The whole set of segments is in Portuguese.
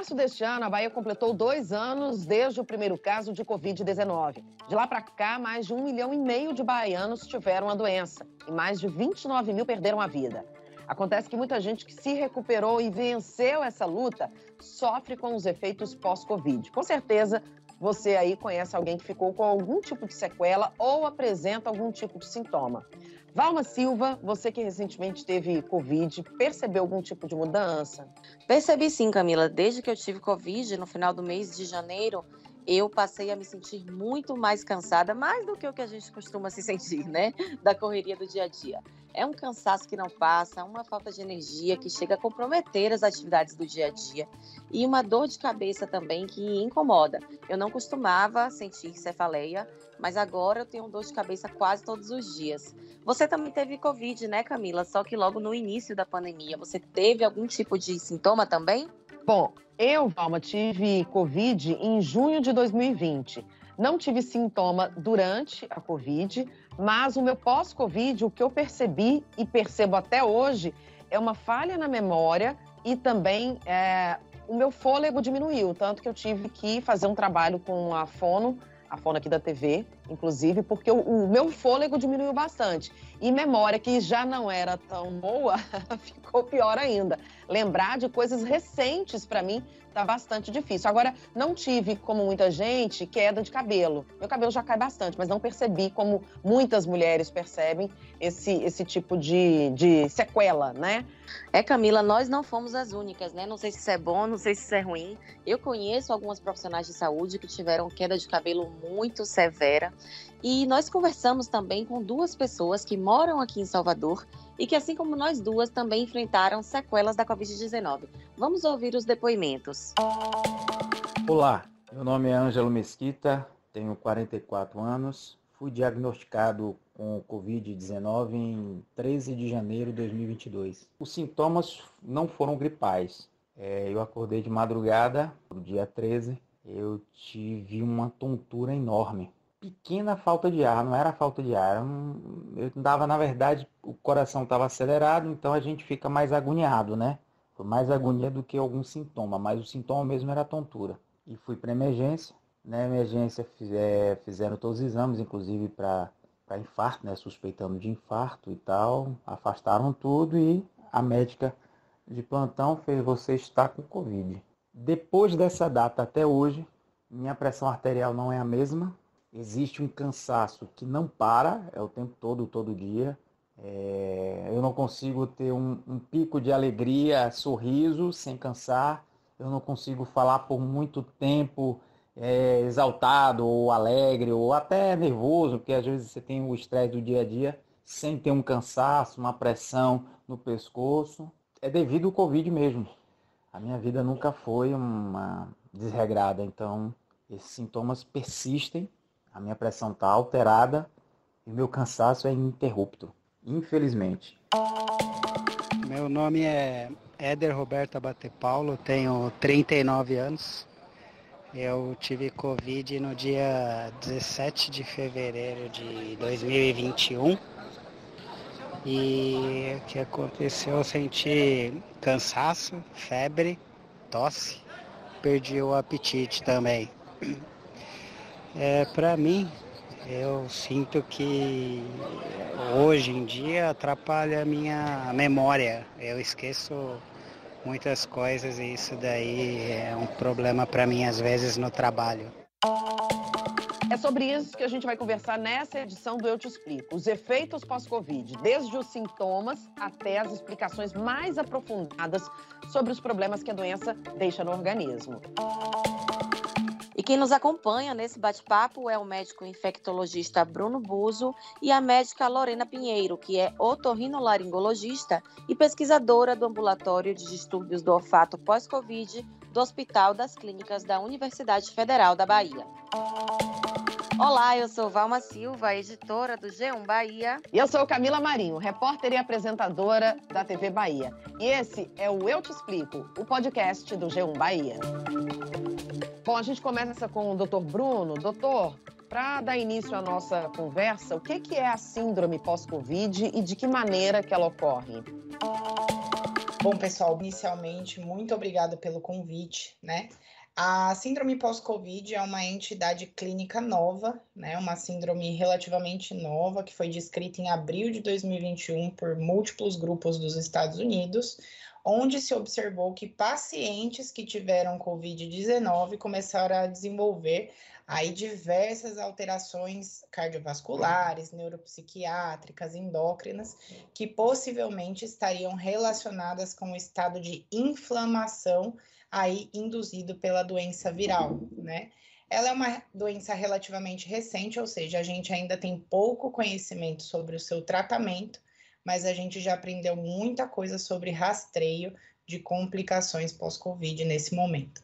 março deste ano, a Bahia completou dois anos desde o primeiro caso de Covid-19. De lá para cá, mais de um milhão e meio de baianos tiveram a doença e mais de 29 mil perderam a vida. Acontece que muita gente que se recuperou e venceu essa luta sofre com os efeitos pós-Covid. Com certeza, você aí conhece alguém que ficou com algum tipo de sequela ou apresenta algum tipo de sintoma. Valma Silva, você que recentemente teve Covid, percebeu algum tipo de mudança? Percebi sim, Camila. Desde que eu tive Covid, no final do mês de janeiro, eu passei a me sentir muito mais cansada, mais do que o que a gente costuma se sentir, né? Da correria do dia a dia. É um cansaço que não passa, uma falta de energia que chega a comprometer as atividades do dia a dia e uma dor de cabeça também que incomoda. Eu não costumava sentir cefaleia, mas agora eu tenho dor de cabeça quase todos os dias. Você também teve Covid, né, Camila? Só que logo no início da pandemia, você teve algum tipo de sintoma também? Bom, eu, Valma, tive Covid em junho de 2020. Não tive sintoma durante a Covid, mas o meu pós-Covid, o que eu percebi e percebo até hoje, é uma falha na memória e também é, o meu fôlego diminuiu, tanto que eu tive que fazer um trabalho com a fono, a fono aqui da TV, inclusive, porque o, o meu fôlego diminuiu bastante. E memória, que já não era tão boa, ficou pior ainda. Lembrar de coisas recentes para mim tá bastante difícil. Agora, não tive, como muita gente, queda de cabelo. Meu cabelo já cai bastante, mas não percebi como muitas mulheres percebem esse, esse tipo de, de sequela, né? É, Camila, nós não fomos as únicas, né? Não sei se isso é bom, não sei se isso é ruim. Eu conheço algumas profissionais de saúde que tiveram queda de cabelo muito severa. E nós conversamos também com duas pessoas que moram aqui em Salvador e que, assim como nós duas, também enfrentaram sequelas da Covid-19. Vamos ouvir os depoimentos. Olá, meu nome é Ângelo Mesquita, tenho 44 anos, fui diagnosticado com Covid-19 em 13 de janeiro de 2022. Os sintomas não foram gripais. É, eu acordei de madrugada, no dia 13, eu tive uma tontura enorme pequena falta de ar, não era falta de ar. Eu dava, na verdade, o coração estava acelerado, então a gente fica mais agoniado, né? Foi mais agonia do que algum sintoma, mas o sintoma mesmo era tontura. E fui para emergência. Na né? emergência é, fizeram todos os exames, inclusive para infarto, né? Suspeitando de infarto e tal. Afastaram tudo e a médica de plantão fez você estar com Covid. Depois dessa data até hoje, minha pressão arterial não é a mesma, existe um cansaço que não para, é o tempo todo, todo dia. É, eu não consigo ter um, um, pico de alegria, sorriso, sem cansar. Eu não consigo falar por muito tempo é, exaltado ou alegre ou até nervoso, porque às vezes você tem o estresse do dia a dia sem ter um cansaço, uma pressão no pescoço. É devido ao Covid mesmo. A minha vida nunca foi uma desregrada, então esses sintomas persistem a minha pressão está alterada e meu cansaço é ininterrupto, infelizmente. Meu nome é Éder Roberto Abate Paulo, tenho 39 anos. Eu tive Covid no dia 17 de fevereiro de 2021. E o que aconteceu? Eu senti cansaço, febre, tosse, perdi o apetite também. É, para mim, eu sinto que hoje em dia atrapalha a minha memória. Eu esqueço muitas coisas e isso daí é um problema para mim às vezes no trabalho. É sobre isso que a gente vai conversar nessa edição do Eu Te Explico. Os efeitos pós-Covid, desde os sintomas até as explicações mais aprofundadas sobre os problemas que a doença deixa no organismo. E quem nos acompanha nesse bate-papo é o médico infectologista Bruno Buzo e a médica Lorena Pinheiro, que é otorrinolaringologista e pesquisadora do ambulatório de distúrbios do olfato pós-Covid do Hospital das Clínicas da Universidade Federal da Bahia. Olá, eu sou Valma Silva, editora do G1 Bahia. E eu sou Camila Marinho, repórter e apresentadora da TV Bahia. E esse é o Eu Te Explico, o podcast do G1 Bahia. Bom, a gente começa com o doutor Bruno. Doutor, para dar início à nossa conversa, o que, que é a síndrome pós-Covid e de que maneira que ela ocorre? Bom, pessoal, inicialmente, muito obrigada pelo convite, né? A síndrome pós-Covid é uma entidade clínica nova, né? Uma síndrome relativamente nova que foi descrita em abril de 2021 por múltiplos grupos dos Estados Unidos, onde se observou que pacientes que tiveram Covid-19 começaram a desenvolver aí diversas alterações cardiovasculares, neuropsiquiátricas, endócrinas, que possivelmente estariam relacionadas com o estado de inflamação aí induzido pela doença viral, né? Ela é uma doença relativamente recente, ou seja, a gente ainda tem pouco conhecimento sobre o seu tratamento, mas a gente já aprendeu muita coisa sobre rastreio de complicações pós-Covid nesse momento.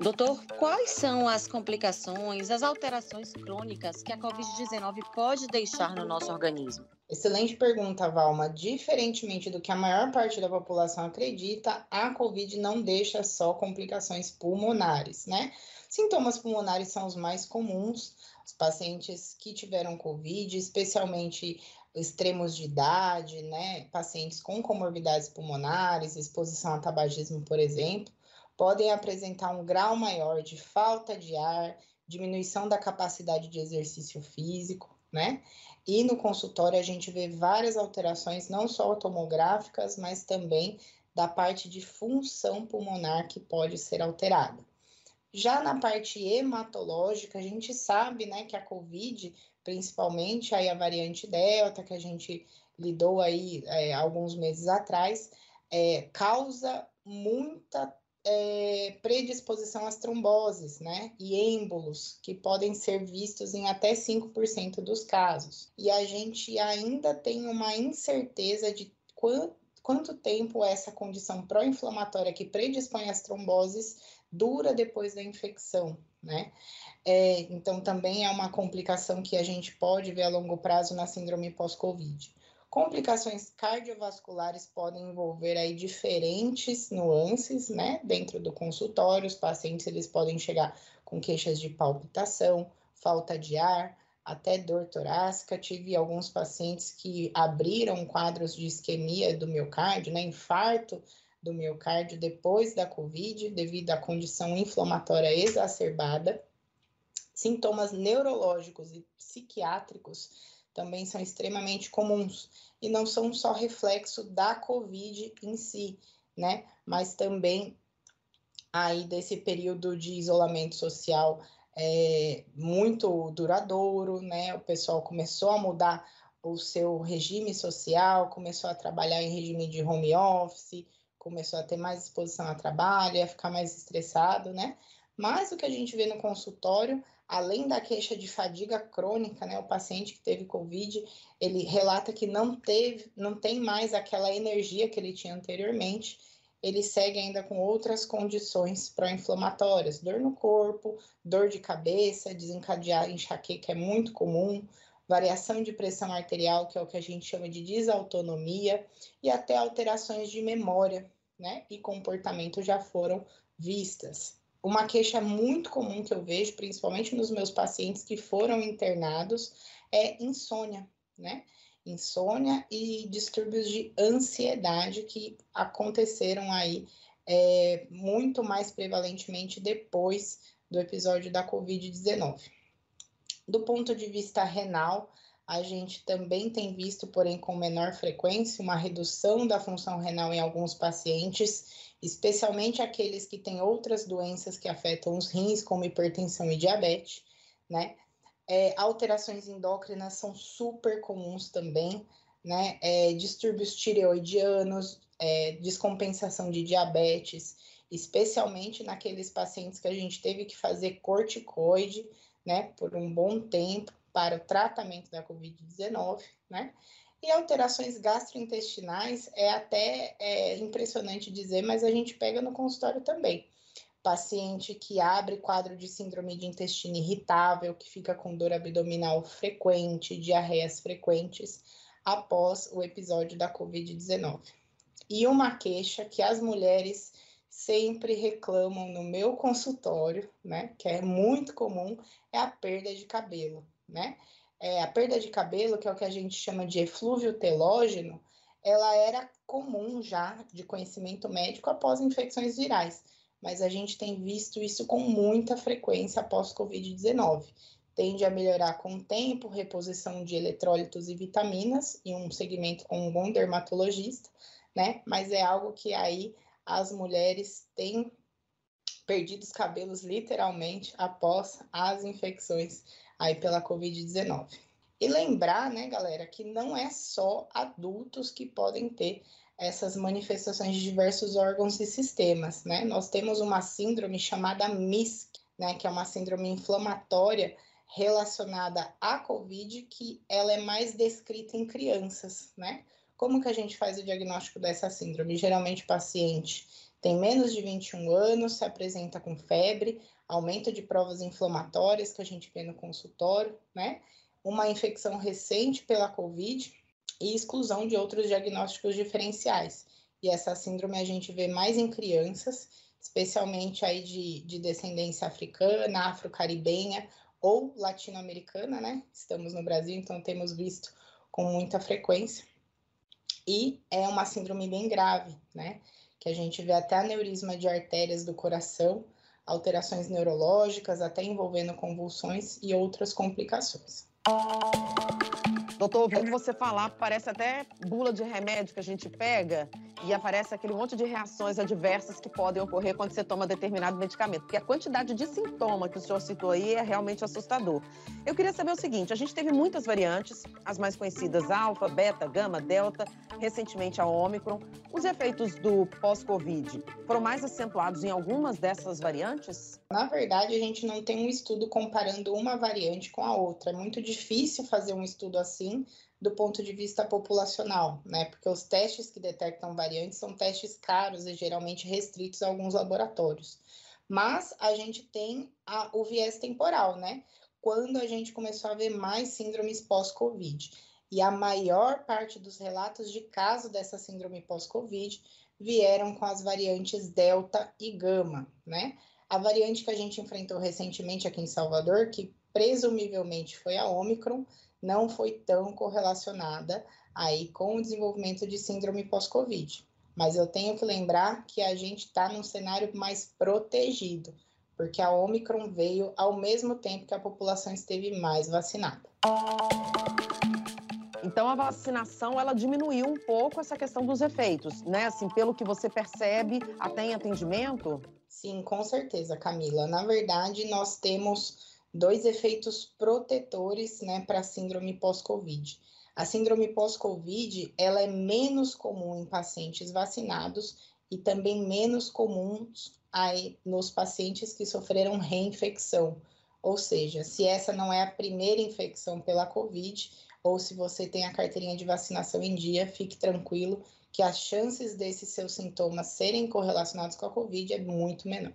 Doutor, quais são as complicações, as alterações crônicas que a Covid-19 pode deixar no nosso organismo? Excelente pergunta, Valma. Diferentemente do que a maior parte da população acredita, a Covid não deixa só complicações pulmonares, né? Sintomas pulmonares são os mais comuns. Os pacientes que tiveram Covid, especialmente extremos de idade, né? Pacientes com comorbidades pulmonares, exposição a tabagismo, por exemplo, podem apresentar um grau maior de falta de ar, diminuição da capacidade de exercício físico, né? E no consultório a gente vê várias alterações, não só tomográficas, mas também da parte de função pulmonar que pode ser alterada. Já na parte hematológica, a gente sabe, né, que a COVID, principalmente aí a variante Delta, que a gente lidou aí é, alguns meses atrás, é, causa muita é, predisposição às tromboses, né? E êmbolos, que podem ser vistos em até 5% dos casos. E a gente ainda tem uma incerteza de quanto, quanto tempo essa condição pró-inflamatória que predispõe às tromboses dura depois da infecção, né? É, então, também é uma complicação que a gente pode ver a longo prazo na síndrome pós-Covid. Complicações cardiovasculares podem envolver aí diferentes nuances, né? Dentro do consultório, os pacientes eles podem chegar com queixas de palpitação, falta de ar, até dor torácica. Tive alguns pacientes que abriram quadros de isquemia do miocárdio, né? Infarto do miocárdio depois da COVID, devido à condição inflamatória exacerbada. Sintomas neurológicos e psiquiátricos também são extremamente comuns e não são só reflexo da Covid em si, né? Mas também aí desse período de isolamento social é, muito duradouro, né? O pessoal começou a mudar o seu regime social, começou a trabalhar em regime de home office, começou a ter mais exposição a trabalho, a ficar mais estressado, né? Mas o que a gente vê no consultório além da queixa de fadiga crônica, né, o paciente que teve COVID, ele relata que não teve, não tem mais aquela energia que ele tinha anteriormente. Ele segue ainda com outras condições pró-inflamatórias, dor no corpo, dor de cabeça, desencadear enxaqueca é muito comum, variação de pressão arterial, que é o que a gente chama de desautonomia, e até alterações de memória, né, e comportamento já foram vistas. Uma queixa muito comum que eu vejo, principalmente nos meus pacientes que foram internados, é insônia, né? Insônia e distúrbios de ansiedade que aconteceram aí é, muito mais prevalentemente depois do episódio da Covid-19. Do ponto de vista renal, a gente também tem visto, porém com menor frequência, uma redução da função renal em alguns pacientes especialmente aqueles que têm outras doenças que afetam os rins, como hipertensão e diabetes, né? É, alterações endócrinas são super comuns também, né? É, distúrbios tireoidianos, é, descompensação de diabetes, especialmente naqueles pacientes que a gente teve que fazer corticoide, né, por um bom tempo para o tratamento da Covid-19, né? E alterações gastrointestinais é até é, impressionante dizer, mas a gente pega no consultório também. Paciente que abre quadro de síndrome de intestino irritável, que fica com dor abdominal frequente, diarreias frequentes, após o episódio da Covid-19. E uma queixa que as mulheres sempre reclamam no meu consultório, né, que é muito comum, é a perda de cabelo, né? é, a perda de cabelo, que é o que a gente chama de eflúvio telógeno, ela era comum já de conhecimento médico após infecções virais, mas a gente tem visto isso com muita frequência após Covid-19. Tende a melhorar com o tempo, reposição de eletrólitos e vitaminas, e um segmento com um bom dermatologista, né? Mas é algo que aí as mulheres têm perdido os cabelos literalmente após as infecções aí pela Covid-19. E lembrar, né, galera, que não é só adultos que podem ter essas manifestações de diversos órgãos e sistemas, né? Nós temos uma síndrome chamada MISC, né, que é uma síndrome inflamatória relacionada à COVID, que ela é mais descrita em crianças, né? Como que a gente faz o diagnóstico dessa síndrome? Geralmente o paciente tem menos de 21 anos, se apresenta com febre, aumento de provas inflamatórias que a gente vê no consultório, né? Uma infecção recente pela COVID e exclusão de outros diagnósticos diferenciais. E essa síndrome a gente vê mais em crianças, especialmente aí de, de descendência africana, afro-caribenha ou latino-americana, né? Estamos no Brasil, então temos visto com muita frequência. E é uma síndrome bem grave, né? Que a gente vê até aneurisma de artérias do coração, alterações neurológicas, até envolvendo convulsões e outras complicações. Doutor, ouvindo você falar, parece até bula de remédio que a gente pega e aparece aquele monte de reações adversas que podem ocorrer quando você toma determinado medicamento. Porque a quantidade de sintoma que o senhor citou aí é realmente assustador. Eu queria saber o seguinte: a gente teve muitas variantes, as mais conhecidas alfa, beta, gama, delta, recentemente a ômicron. Os efeitos do pós-Covid foram mais acentuados em algumas dessas variantes? Na verdade, a gente não tem um estudo comparando uma variante com a outra. É muito difícil fazer um estudo assim do ponto de vista populacional, né? Porque os testes que detectam variantes são testes caros e geralmente restritos a alguns laboratórios. Mas a gente tem a, o viés temporal, né? Quando a gente começou a ver mais síndromes pós-Covid. E a maior parte dos relatos de caso dessa síndrome pós-Covid vieram com as variantes Delta e Gama, né? A variante que a gente enfrentou recentemente aqui em Salvador, que presumivelmente foi a Omicron, não foi tão correlacionada aí com o desenvolvimento de síndrome pós-Covid. Mas eu tenho que lembrar que a gente está num cenário mais protegido, porque a Omicron veio ao mesmo tempo que a população esteve mais vacinada. Então a vacinação ela diminuiu um pouco essa questão dos efeitos, né? Assim, pelo que você percebe até em atendimento? Sim, com certeza, Camila. Na verdade, nós temos dois efeitos protetores, né, para a síndrome pós-Covid. A síndrome pós-Covid, ela é menos comum em pacientes vacinados e também menos comum aí nos pacientes que sofreram reinfecção. Ou seja, se essa não é a primeira infecção pela Covid, ou se você tem a carteirinha de vacinação em dia, fique tranquilo que as chances desses seus sintomas serem correlacionados com a Covid é muito menor.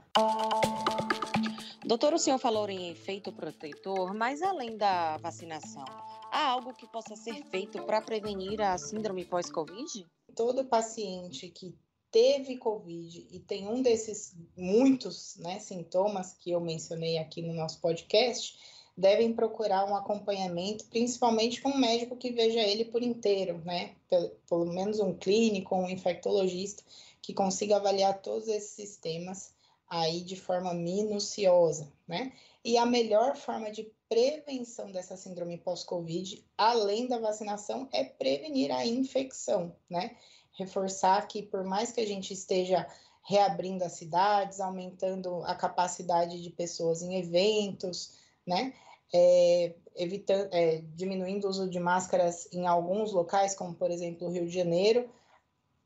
Doutor, o senhor falou em efeito protetor, mas além da vacinação, há algo que possa ser feito para prevenir a síndrome pós-Covid? Todo paciente que teve Covid e tem um desses muitos né, sintomas que eu mencionei aqui no nosso podcast, devem procurar um acompanhamento, principalmente com um médico que veja ele por inteiro, né? Pelo, pelo menos um clínico, um infectologista, que consiga avaliar todos esses sistemas aí de forma minuciosa, né? E a melhor forma de prevenção dessa síndrome pós-Covid, além da vacinação, é prevenir a infecção, né? Reforçar que por mais que a gente esteja reabrindo as cidades, aumentando a capacidade de pessoas em eventos, né? É, evitando, é, diminuindo o uso de máscaras em alguns locais, como por exemplo o Rio de Janeiro,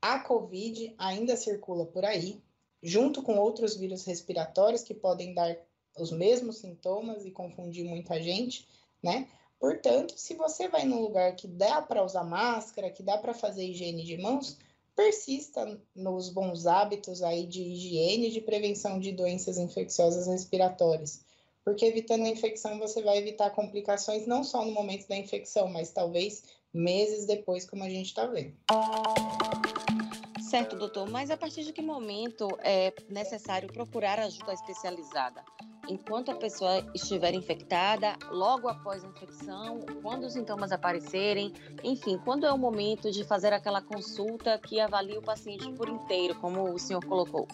a Covid ainda circula por aí, junto com outros vírus respiratórios que podem dar os mesmos sintomas e confundir muita gente, né? Portanto, se você vai num lugar que dá para usar máscara, que dá para fazer higiene de mãos, persista nos bons hábitos aí de higiene e de prevenção de doenças infecciosas respiratórias porque evitando a infecção você vai evitar complicações não só no momento da infecção, mas talvez meses depois, como a gente está vendo. Certo, doutor, mas a partir de que momento é necessário procurar ajuda especializada? enquanto a pessoa estiver infectada, logo após a infecção, quando os sintomas aparecerem, enfim, quando é o momento de fazer aquela consulta que avalie o paciente por inteiro, como o senhor colocou?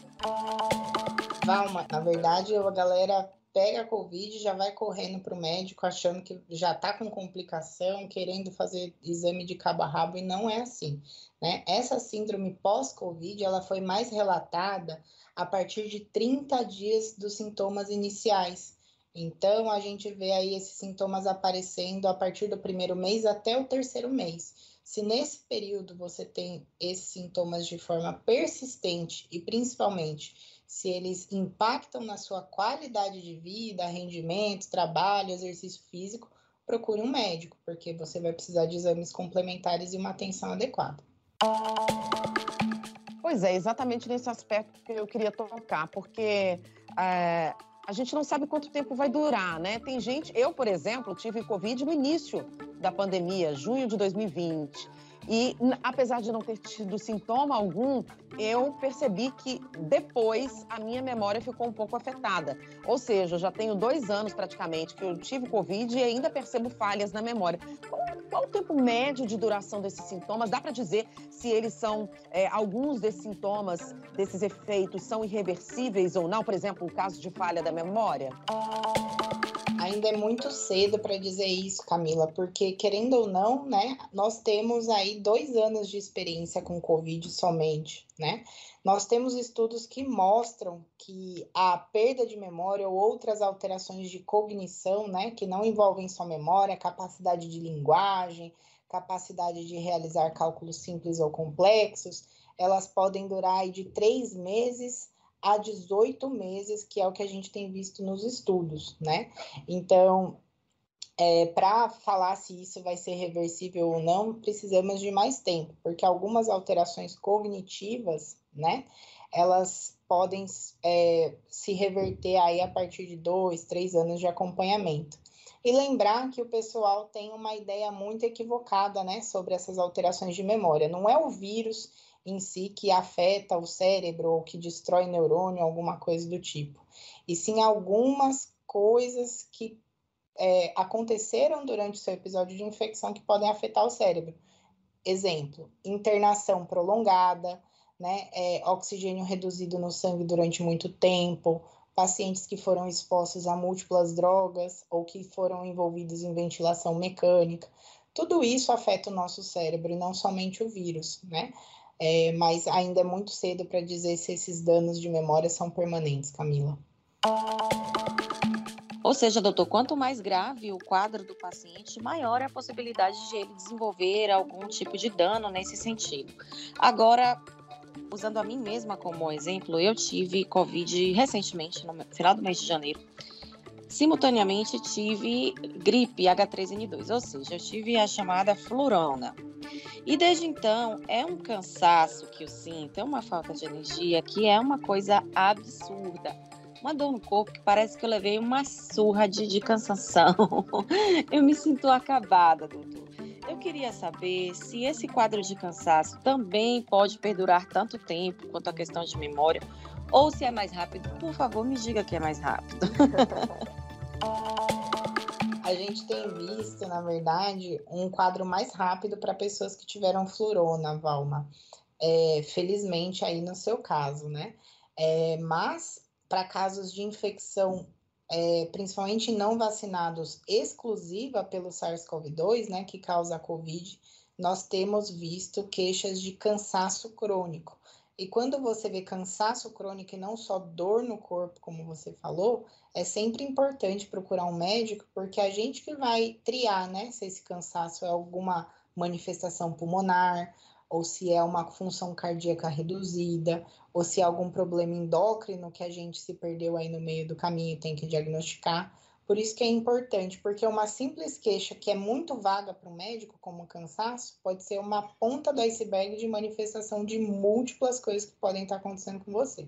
Valma, na verdade, a galera pega a Covid, já vai correndo para o médico achando que já está com complicação, querendo fazer exame de cabo a rabo, e não é assim. Né? Essa síndrome pós-Covid, ela foi mais relatada a partir de 30 dias dos sintomas iniciais. Então, a gente vê aí esses sintomas aparecendo a partir do primeiro mês até o terceiro mês. Se nesse período você tem esses sintomas de forma persistente e principalmente se eles impactam na sua qualidade de vida, rendimento, trabalho, exercício físico, procure um médico, porque você vai precisar de exames complementares e uma atenção adequada. Pois é, exatamente nesse aspecto que eu queria tocar, porque é, a gente não sabe quanto tempo vai durar, né? Tem gente, eu, por exemplo, tive Covid no início da pandemia, junho de 2020. E apesar de não ter tido sintoma algum, eu percebi que depois a minha memória ficou um pouco afetada. Ou seja, eu já tenho dois anos praticamente que eu tive Covid e ainda percebo falhas na memória. Qual, o tempo médio de duração desses sintomas? Dá para dizer se eles são, é, alguns desses sintomas, desses efeitos, são irreversíveis ou não? Por exemplo, o caso de falha da memória? Ainda é muito cedo para dizer isso, Camila, porque querendo ou não, né, nós temos aí dois anos de experiência com Covid somente, né? Nós temos estudos que mostram que a perda de memória ou outras alterações de cognição, né, que não envolvem só memória, capacidade de linguagem, capacidade de realizar cálculos simples ou complexos, elas podem durar de três meses a 18 meses, que é o que a gente tem visto nos estudos, né? Então, é, para falar se isso vai ser reversível ou não, precisamos de mais tempo, porque algumas alterações cognitivas, né, elas podem é, se reverter aí a partir de dois, três anos de acompanhamento. E lembrar que o pessoal tem uma ideia muito equivocada, né, sobre essas alterações de memória. Não é o vírus em si que afeta o cérebro ou que destrói neurônio, alguma coisa do tipo. E sim algumas coisas que é, aconteceram durante o seu episódio de infecção que podem afetar o cérebro. Exemplo, internação prolongada, né, é, oxigênio reduzido no sangue durante muito tempo, pacientes que foram expostos a múltiplas drogas ou que foram envolvidos em ventilação mecânica. Tudo isso afeta o nosso cérebro e não somente o vírus, né? É, mas ainda é muito cedo para dizer se esses danos de memória são permanentes, Camila. Ou seja, doutor, quanto mais grave o quadro do paciente, maior é a possibilidade de ele desenvolver algum tipo de dano nesse sentido. Agora, usando a mim mesma como exemplo, eu tive Covid recentemente, no final do mês de janeiro. Simultaneamente tive gripe H3N2, ou seja, eu tive a chamada flurona. E desde então é um cansaço que eu sinto, é uma falta de energia que é uma coisa absurda. Uma dor no corpo que parece que eu levei uma surra de, de cansação. eu me sinto acabada, doutor. Eu queria saber se esse quadro de cansaço também pode perdurar tanto tempo quanto a questão de memória, ou se é mais rápido. Por favor, me diga que é mais rápido. a gente tem visto, na verdade, um quadro mais rápido para pessoas que tiveram florona, Valma. É, felizmente, aí no seu caso, né? É, mas para casos de infecção, é, principalmente não vacinados, exclusiva pelo SARS-CoV-2, né, que causa a COVID, nós temos visto queixas de cansaço crônico. E quando você vê cansaço crônico e não só dor no corpo, como você falou, é sempre importante procurar um médico, porque a gente que vai triar, né, se esse cansaço é alguma manifestação pulmonar, ou se é uma função cardíaca reduzida, ou se é algum problema endócrino que a gente se perdeu aí no meio do caminho e tem que diagnosticar. Por isso que é importante, porque uma simples queixa que é muito vaga para o médico, como cansaço, pode ser uma ponta do iceberg de manifestação de múltiplas coisas que podem estar acontecendo com você.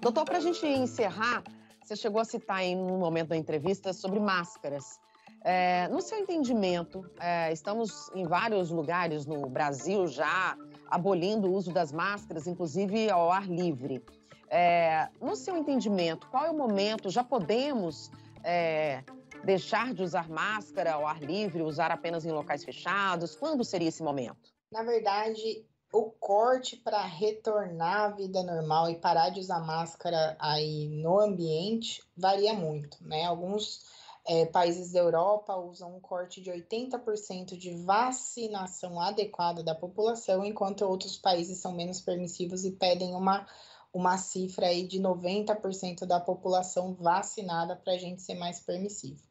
Doutor, para a gente encerrar, você chegou a citar em um momento da entrevista sobre máscaras. É, no seu entendimento, é, estamos em vários lugares no Brasil já abolindo o uso das máscaras, inclusive ao ar livre. É, no seu entendimento, qual é o momento? Já podemos é, deixar de usar máscara ao ar livre, usar apenas em locais fechados? Quando seria esse momento? Na verdade, o corte para retornar à vida normal e parar de usar máscara aí no ambiente varia muito, né? Alguns é, países da Europa usam um corte de 80% de vacinação adequada da população, enquanto outros países são menos permissivos e pedem uma, uma cifra aí de 90% da população vacinada para a gente ser mais permissivo.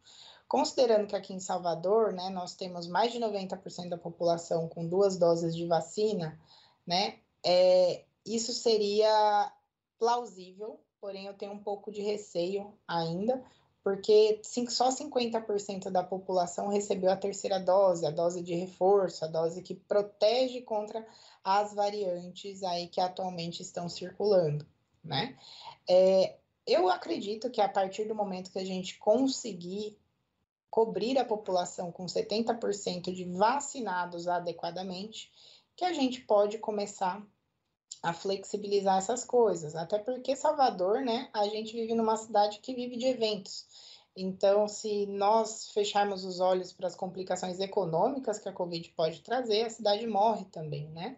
Considerando que aqui em Salvador, né, nós temos mais de 90% da população com duas doses de vacina, né, é, isso seria plausível, porém eu tenho um pouco de receio ainda, porque só 50% da população recebeu a terceira dose, a dose de reforço, a dose que protege contra as variantes aí que atualmente estão circulando, né? É, eu acredito que a partir do momento que a gente conseguir cobrir a população com 70% de vacinados adequadamente, que a gente pode começar a flexibilizar essas coisas. Até porque Salvador, né, a gente vive numa cidade que vive de eventos. Então, se nós fecharmos os olhos para as complicações econômicas que a Covid pode trazer, a cidade morre também, né?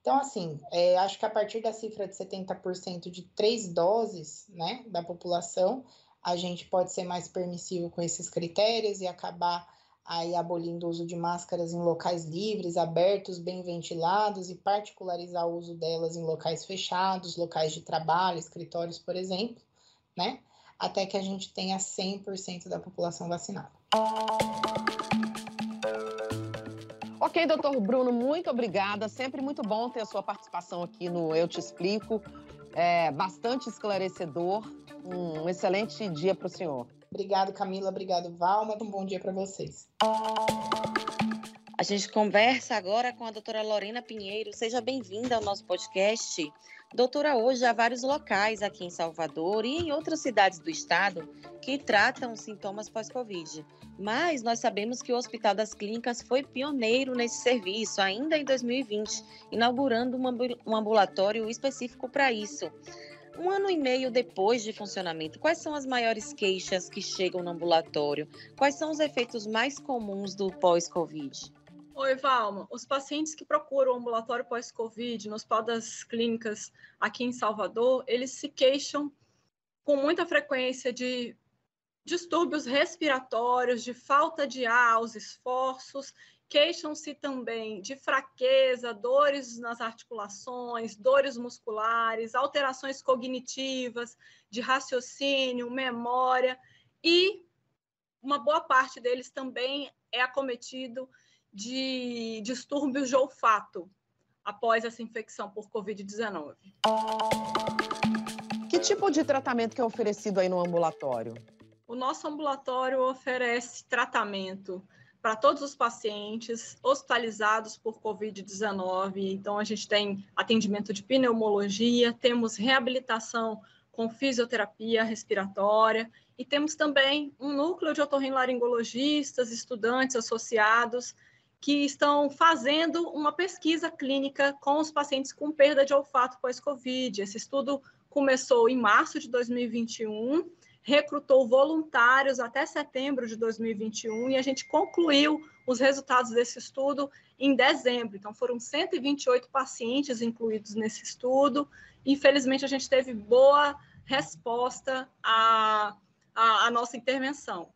Então, assim, é, acho que a partir da cifra de 70% de três doses, né, da população, a gente pode ser mais permissivo com esses critérios e acabar aí abolindo o uso de máscaras em locais livres, abertos, bem ventilados e particularizar o uso delas em locais fechados, locais de trabalho, escritórios, por exemplo, né? Até que a gente tenha 100% da população vacinada. Ok, doutor Bruno, muito obrigada. Sempre muito bom ter a sua participação aqui no Eu Te Explico. É bastante esclarecedor. Um excelente dia para o senhor. Obrigado, Camila. Obrigado, Valma. Um bom dia para vocês. A gente conversa agora com a doutora Lorena Pinheiro. Seja bem-vinda ao nosso podcast. Doutora, hoje há vários locais aqui em Salvador e em outras cidades do estado que tratam sintomas pós-Covid. Mas nós sabemos que o Hospital das Clínicas foi pioneiro nesse serviço, ainda em 2020, inaugurando um ambulatório específico para isso. Um ano e meio depois de funcionamento, quais são as maiores queixas que chegam no ambulatório? Quais são os efeitos mais comuns do pós-Covid? Oi, Valma. Os pacientes que procuram o ambulatório pós-Covid no Hospital das Clínicas aqui em Salvador, eles se queixam com muita frequência de distúrbios respiratórios, de falta de ar aos esforços Queixam-se também de fraqueza, dores nas articulações, dores musculares, alterações cognitivas, de raciocínio, memória, e uma boa parte deles também é acometido de distúrbios de olfato após essa infecção por Covid-19. Que tipo de tratamento que é oferecido aí no ambulatório? O nosso ambulatório oferece tratamento para todos os pacientes hospitalizados por Covid-19. Então, a gente tem atendimento de pneumologia, temos reabilitação com fisioterapia respiratória e temos também um núcleo de otorrinolaringologistas, estudantes associados que estão fazendo uma pesquisa clínica com os pacientes com perda de olfato pós-Covid. Esse estudo começou em março de 2021 recrutou voluntários até setembro de 2021 e a gente concluiu os resultados desse estudo em dezembro. Então, foram 128 pacientes incluídos nesse estudo. Infelizmente, a gente teve boa resposta à, à, à nossa intervenção.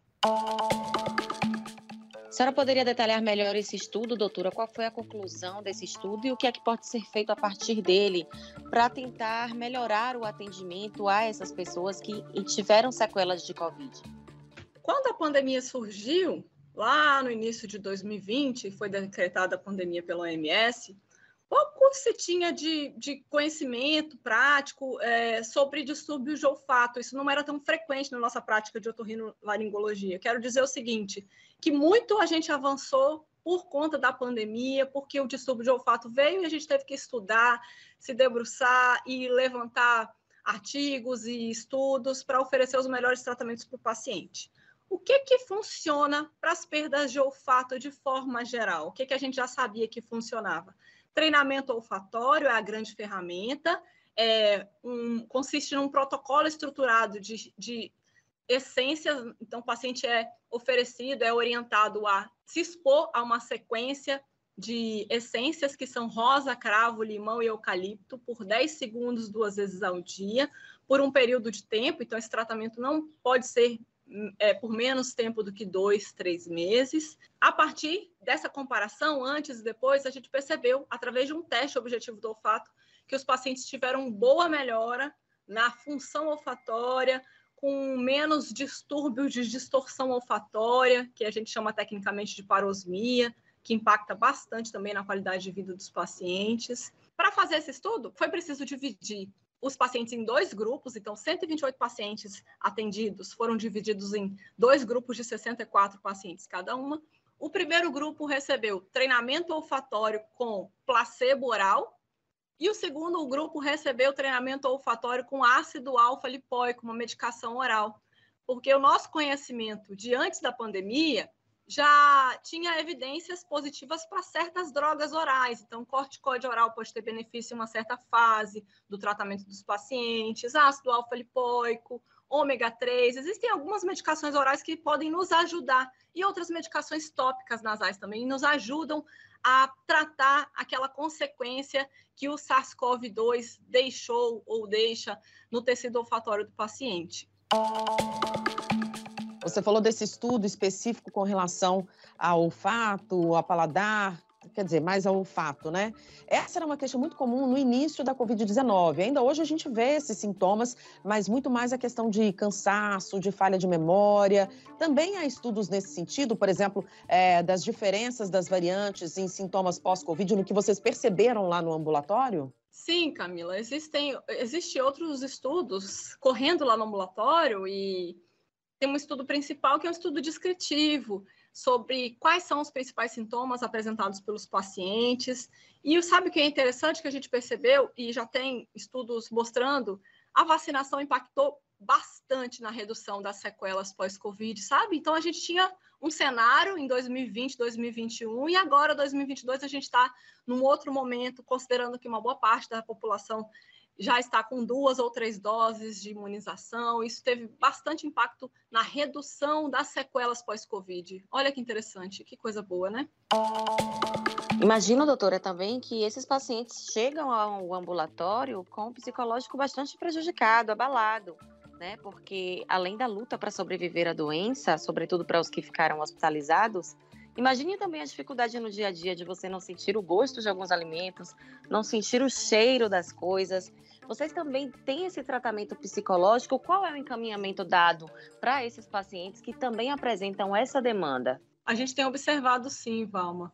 A senhora poderia detalhar melhor esse estudo, doutora? Qual foi a conclusão desse estudo e o que é que pode ser feito a partir dele para tentar melhorar o atendimento a essas pessoas que tiveram sequelas de Covid? Quando a pandemia surgiu, lá no início de 2020, foi decretada a pandemia pela OMS, pouco se tinha de, de conhecimento prático é, sobre distúrbios de olfato. Isso não era tão frequente na nossa prática de otorrinolaringologia. Quero dizer o seguinte, que muito a gente avançou por conta da pandemia, porque o distúrbio de olfato veio e a gente teve que estudar, se debruçar e levantar artigos e estudos para oferecer os melhores tratamentos para o paciente. O que que funciona para as perdas de olfato de forma geral? O que que a gente já sabia que funcionava? Treinamento olfatório é a grande ferramenta, é, um, consiste num protocolo estruturado de, de essências. Então, o paciente é oferecido, é orientado a se expor a uma sequência de essências que são rosa, cravo, limão e eucalipto por 10 segundos duas vezes ao dia, por um período de tempo. Então, esse tratamento não pode ser é, por menos tempo do que dois, três meses. A partir dessa comparação, antes e depois, a gente percebeu, através de um teste objetivo do olfato, que os pacientes tiveram boa melhora na função olfatória, com menos distúrbios de distorção olfatória, que a gente chama tecnicamente de parosmia, que impacta bastante também na qualidade de vida dos pacientes. Para fazer esse estudo, foi preciso dividir os pacientes em dois grupos, então 128 pacientes atendidos foram divididos em dois grupos de 64 pacientes cada uma. O primeiro grupo recebeu treinamento olfatório com placebo oral, e o segundo grupo recebeu treinamento olfatório com ácido alfa-lipóico, uma medicação oral. Porque o nosso conhecimento de antes da pandemia já tinha evidências positivas para certas drogas orais. Então, corticóide oral pode ter benefício em uma certa fase do tratamento dos pacientes, ácido alfa-lipoico, ômega 3. Existem algumas medicações orais que podem nos ajudar e outras medicações tópicas nasais também nos ajudam a tratar aquela consequência que o SARS-CoV-2 deixou ou deixa no tecido olfatório do paciente. Você falou desse estudo específico com relação ao olfato, a paladar, quer dizer, mais ao olfato, né? Essa era uma questão muito comum no início da Covid-19. Ainda hoje a gente vê esses sintomas, mas muito mais a questão de cansaço, de falha de memória. Também há estudos nesse sentido, por exemplo, é, das diferenças das variantes em sintomas pós-Covid, no que vocês perceberam lá no ambulatório? Sim, Camila, existem existe outros estudos correndo lá no ambulatório e tem um estudo principal que é um estudo descritivo sobre quais são os principais sintomas apresentados pelos pacientes. E sabe o que é interessante que a gente percebeu, e já tem estudos mostrando, a vacinação impactou bastante na redução das sequelas pós-Covid, sabe? Então, a gente tinha um cenário em 2020, 2021, e agora, 2022, a gente está num outro momento, considerando que uma boa parte da população já está com duas ou três doses de imunização. Isso teve bastante impacto na redução das sequelas pós-Covid. Olha que interessante, que coisa boa, né? Imagino, doutora, também que esses pacientes chegam ao ambulatório com um psicológico bastante prejudicado, abalado, né? Porque além da luta para sobreviver à doença, sobretudo para os que ficaram hospitalizados, Imagine também a dificuldade no dia a dia de você não sentir o gosto de alguns alimentos, não sentir o cheiro das coisas. Vocês também têm esse tratamento psicológico? Qual é o encaminhamento dado para esses pacientes que também apresentam essa demanda? A gente tem observado sim, Valma,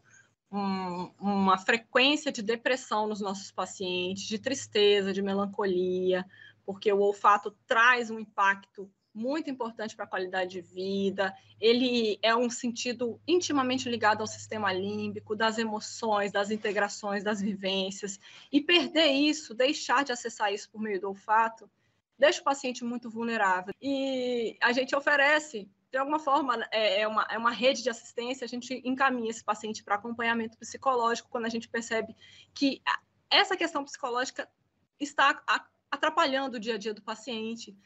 um, uma frequência de depressão nos nossos pacientes, de tristeza, de melancolia, porque o olfato traz um impacto muito importante para a qualidade de vida. Ele é um sentido intimamente ligado ao sistema límbico, das emoções, das integrações, das vivências. E perder isso, deixar de acessar isso por meio do olfato, deixa o paciente muito vulnerável. E a gente oferece, de alguma forma, é, é uma, é uma rede de assistência, a gente encaminha esse paciente para acompanhamento psicológico quando a gente percebe que essa questão psicológica está atrapalhando o dia a dia do paciente.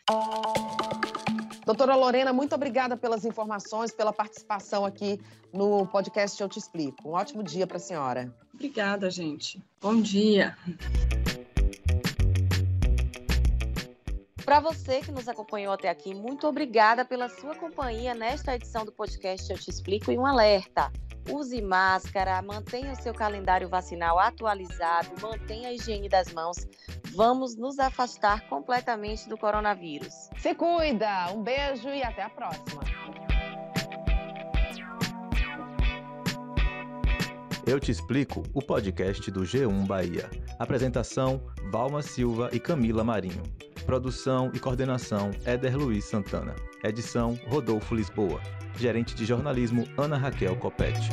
Doutora Lorena, muito obrigada pelas informações, pela participação aqui no podcast Eu Te Explico. Um ótimo dia para a senhora. Obrigada, gente. Bom dia. Para você que nos acompanhou até aqui, muito obrigada pela sua companhia nesta edição do podcast Eu Te Explico e um alerta. Use máscara, mantenha o seu calendário vacinal atualizado, mantenha a higiene das mãos. Vamos nos afastar completamente do coronavírus. Se cuida! Um beijo e até a próxima! Eu te explico o podcast do G1 Bahia. Apresentação: Valma Silva e Camila Marinho. Produção e coordenação: Éder Luiz Santana. Edição: Rodolfo Lisboa. Gerente de jornalismo Ana Raquel Copete.